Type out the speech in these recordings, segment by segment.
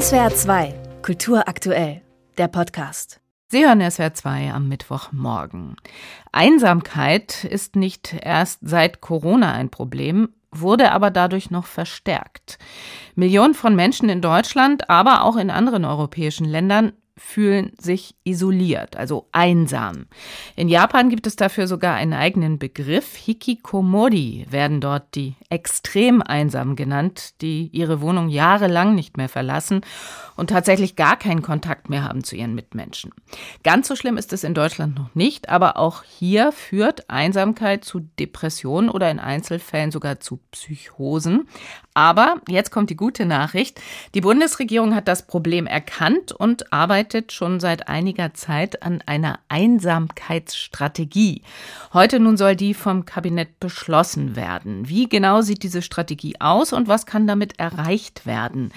SWR 2, Kultur aktuell, der Podcast. Sie hören SWR 2 am Mittwochmorgen. Einsamkeit ist nicht erst seit Corona ein Problem, wurde aber dadurch noch verstärkt. Millionen von Menschen in Deutschland, aber auch in anderen europäischen Ländern fühlen sich isoliert, also einsam. In Japan gibt es dafür sogar einen eigenen Begriff. Hikikomori werden dort die extrem einsam genannt, die ihre Wohnung jahrelang nicht mehr verlassen und tatsächlich gar keinen Kontakt mehr haben zu ihren Mitmenschen. Ganz so schlimm ist es in Deutschland noch nicht, aber auch hier führt Einsamkeit zu Depressionen oder in Einzelfällen sogar zu Psychosen. Aber jetzt kommt die gute Nachricht. Die Bundesregierung hat das Problem erkannt und arbeitet schon seit einiger Zeit an einer Einsamkeitsstrategie. Heute nun soll die vom Kabinett beschlossen werden. Wie genau sieht diese Strategie aus und was kann damit erreicht werden?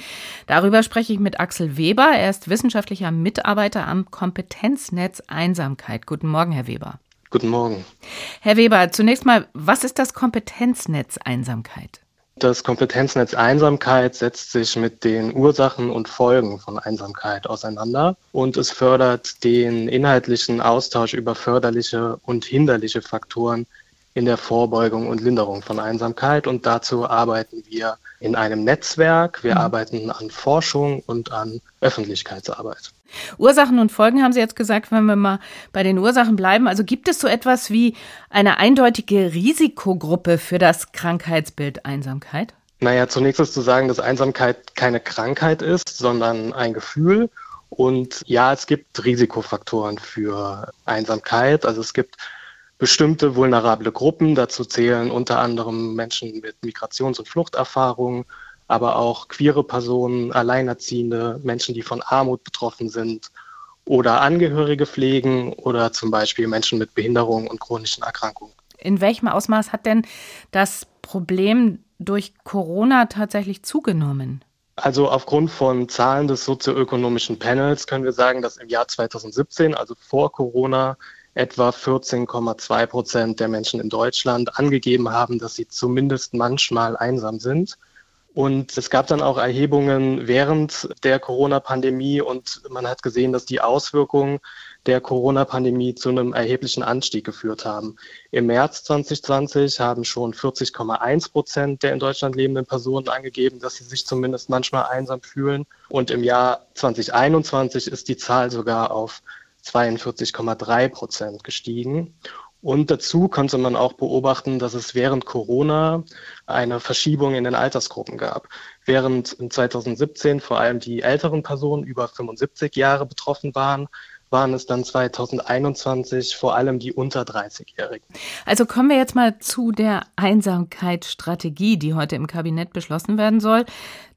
Darüber spreche ich mit Axel Weber. Er ist wissenschaftlicher Mitarbeiter am Kompetenznetz Einsamkeit. Guten Morgen, Herr Weber. Guten Morgen. Herr Weber, zunächst mal, was ist das Kompetenznetz Einsamkeit? Das Kompetenznetz Einsamkeit setzt sich mit den Ursachen und Folgen von Einsamkeit auseinander und es fördert den inhaltlichen Austausch über förderliche und hinderliche Faktoren in der Vorbeugung und Linderung von Einsamkeit. Und dazu arbeiten wir in einem Netzwerk. Wir mhm. arbeiten an Forschung und an Öffentlichkeitsarbeit. Ursachen und Folgen haben Sie jetzt gesagt, wenn wir mal bei den Ursachen bleiben. Also gibt es so etwas wie eine eindeutige Risikogruppe für das Krankheitsbild Einsamkeit? Naja, zunächst ist zu sagen, dass Einsamkeit keine Krankheit ist, sondern ein Gefühl. Und ja, es gibt Risikofaktoren für Einsamkeit. Also es gibt bestimmte vulnerable Gruppen. Dazu zählen unter anderem Menschen mit Migrations- und Fluchterfahrungen, aber auch queere Personen, Alleinerziehende, Menschen, die von Armut betroffen sind oder Angehörige pflegen oder zum Beispiel Menschen mit Behinderungen und chronischen Erkrankungen. In welchem Ausmaß hat denn das Problem durch Corona tatsächlich zugenommen? Also aufgrund von Zahlen des sozioökonomischen Panels können wir sagen, dass im Jahr 2017, also vor Corona, etwa 14,2 Prozent der Menschen in Deutschland angegeben haben, dass sie zumindest manchmal einsam sind. Und es gab dann auch Erhebungen während der Corona-Pandemie und man hat gesehen, dass die Auswirkungen der Corona-Pandemie zu einem erheblichen Anstieg geführt haben. Im März 2020 haben schon 40,1 Prozent der in Deutschland lebenden Personen angegeben, dass sie sich zumindest manchmal einsam fühlen. Und im Jahr 2021 ist die Zahl sogar auf 42,3 Prozent gestiegen. Und dazu konnte man auch beobachten, dass es während Corona eine Verschiebung in den Altersgruppen gab. Während 2017 vor allem die älteren Personen über 75 Jahre betroffen waren, waren es dann 2021 vor allem die unter 30-Jährigen. Also kommen wir jetzt mal zu der Einsamkeitsstrategie, die heute im Kabinett beschlossen werden soll.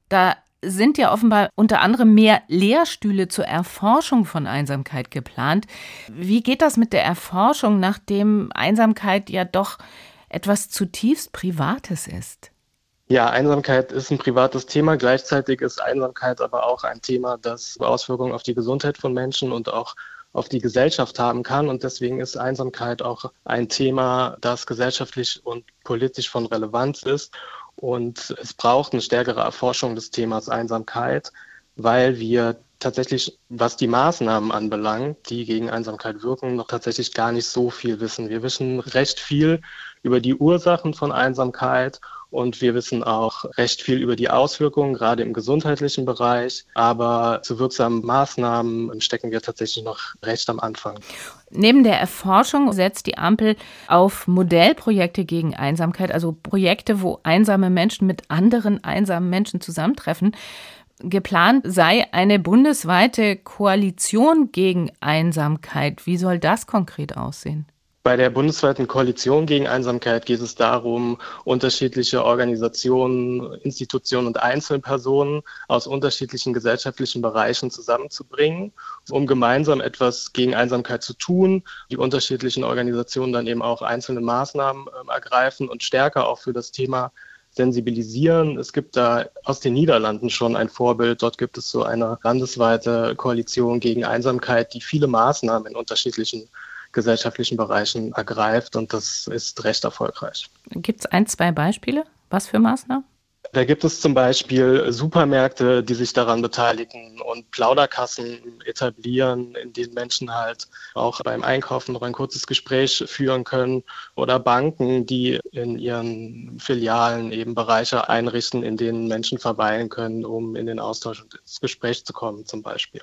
Da sind ja offenbar unter anderem mehr Lehrstühle zur Erforschung von Einsamkeit geplant. Wie geht das mit der Erforschung, nachdem Einsamkeit ja doch etwas zutiefst Privates ist? Ja, Einsamkeit ist ein privates Thema. Gleichzeitig ist Einsamkeit aber auch ein Thema, das Auswirkungen auf die Gesundheit von Menschen und auch auf die Gesellschaft haben kann. Und deswegen ist Einsamkeit auch ein Thema, das gesellschaftlich und politisch von Relevanz ist. Und es braucht eine stärkere Erforschung des Themas Einsamkeit, weil wir tatsächlich, was die Maßnahmen anbelangt, die gegen Einsamkeit wirken, noch tatsächlich gar nicht so viel wissen. Wir wissen recht viel über die Ursachen von Einsamkeit und wir wissen auch recht viel über die Auswirkungen, gerade im gesundheitlichen Bereich. Aber zu wirksamen Maßnahmen stecken wir tatsächlich noch recht am Anfang. Neben der Erforschung setzt die Ampel auf Modellprojekte gegen Einsamkeit, also Projekte, wo einsame Menschen mit anderen einsamen Menschen zusammentreffen. Geplant sei eine bundesweite Koalition gegen Einsamkeit. Wie soll das konkret aussehen? Bei der bundesweiten Koalition gegen Einsamkeit geht es darum, unterschiedliche Organisationen, Institutionen und Einzelpersonen aus unterschiedlichen gesellschaftlichen Bereichen zusammenzubringen, um gemeinsam etwas gegen Einsamkeit zu tun. Die unterschiedlichen Organisationen dann eben auch einzelne Maßnahmen äh, ergreifen und stärker auch für das Thema sensibilisieren. Es gibt da aus den Niederlanden schon ein Vorbild. Dort gibt es so eine landesweite Koalition gegen Einsamkeit, die viele Maßnahmen in unterschiedlichen gesellschaftlichen Bereichen ergreift und das ist recht erfolgreich. Gibt es ein, zwei Beispiele? Was für Maßnahmen? Da gibt es zum Beispiel Supermärkte, die sich daran beteiligen und Plauderkassen etablieren, in denen Menschen halt auch beim Einkaufen noch ein kurzes Gespräch führen können oder Banken, die in ihren Filialen eben Bereiche einrichten, in denen Menschen verweilen können, um in den Austausch und ins Gespräch zu kommen zum Beispiel.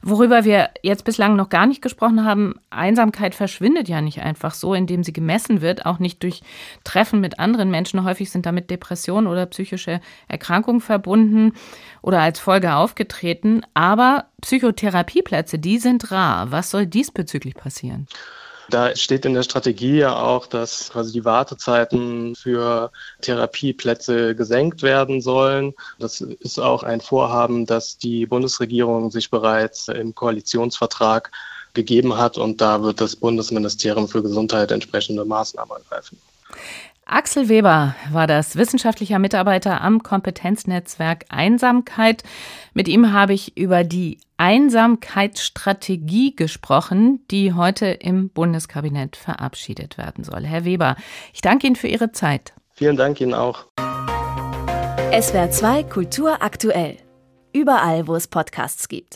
Worüber wir jetzt bislang noch gar nicht gesprochen haben, Einsamkeit verschwindet ja nicht einfach so, indem sie gemessen wird, auch nicht durch Treffen mit anderen Menschen. Häufig sind damit Depressionen oder psychische psychische Erkrankung verbunden oder als Folge aufgetreten. Aber Psychotherapieplätze, die sind rar. Was soll diesbezüglich passieren? Da steht in der Strategie ja auch, dass quasi die Wartezeiten für Therapieplätze gesenkt werden sollen. Das ist auch ein Vorhaben, das die Bundesregierung sich bereits im Koalitionsvertrag gegeben hat und da wird das Bundesministerium für Gesundheit entsprechende Maßnahmen ergreifen. Axel Weber war das wissenschaftlicher Mitarbeiter am Kompetenznetzwerk Einsamkeit. Mit ihm habe ich über die Einsamkeitsstrategie gesprochen, die heute im Bundeskabinett verabschiedet werden soll. Herr Weber, ich danke Ihnen für Ihre Zeit. Vielen Dank Ihnen auch. SWR 2 Kultur aktuell. Überall, wo es Podcasts gibt.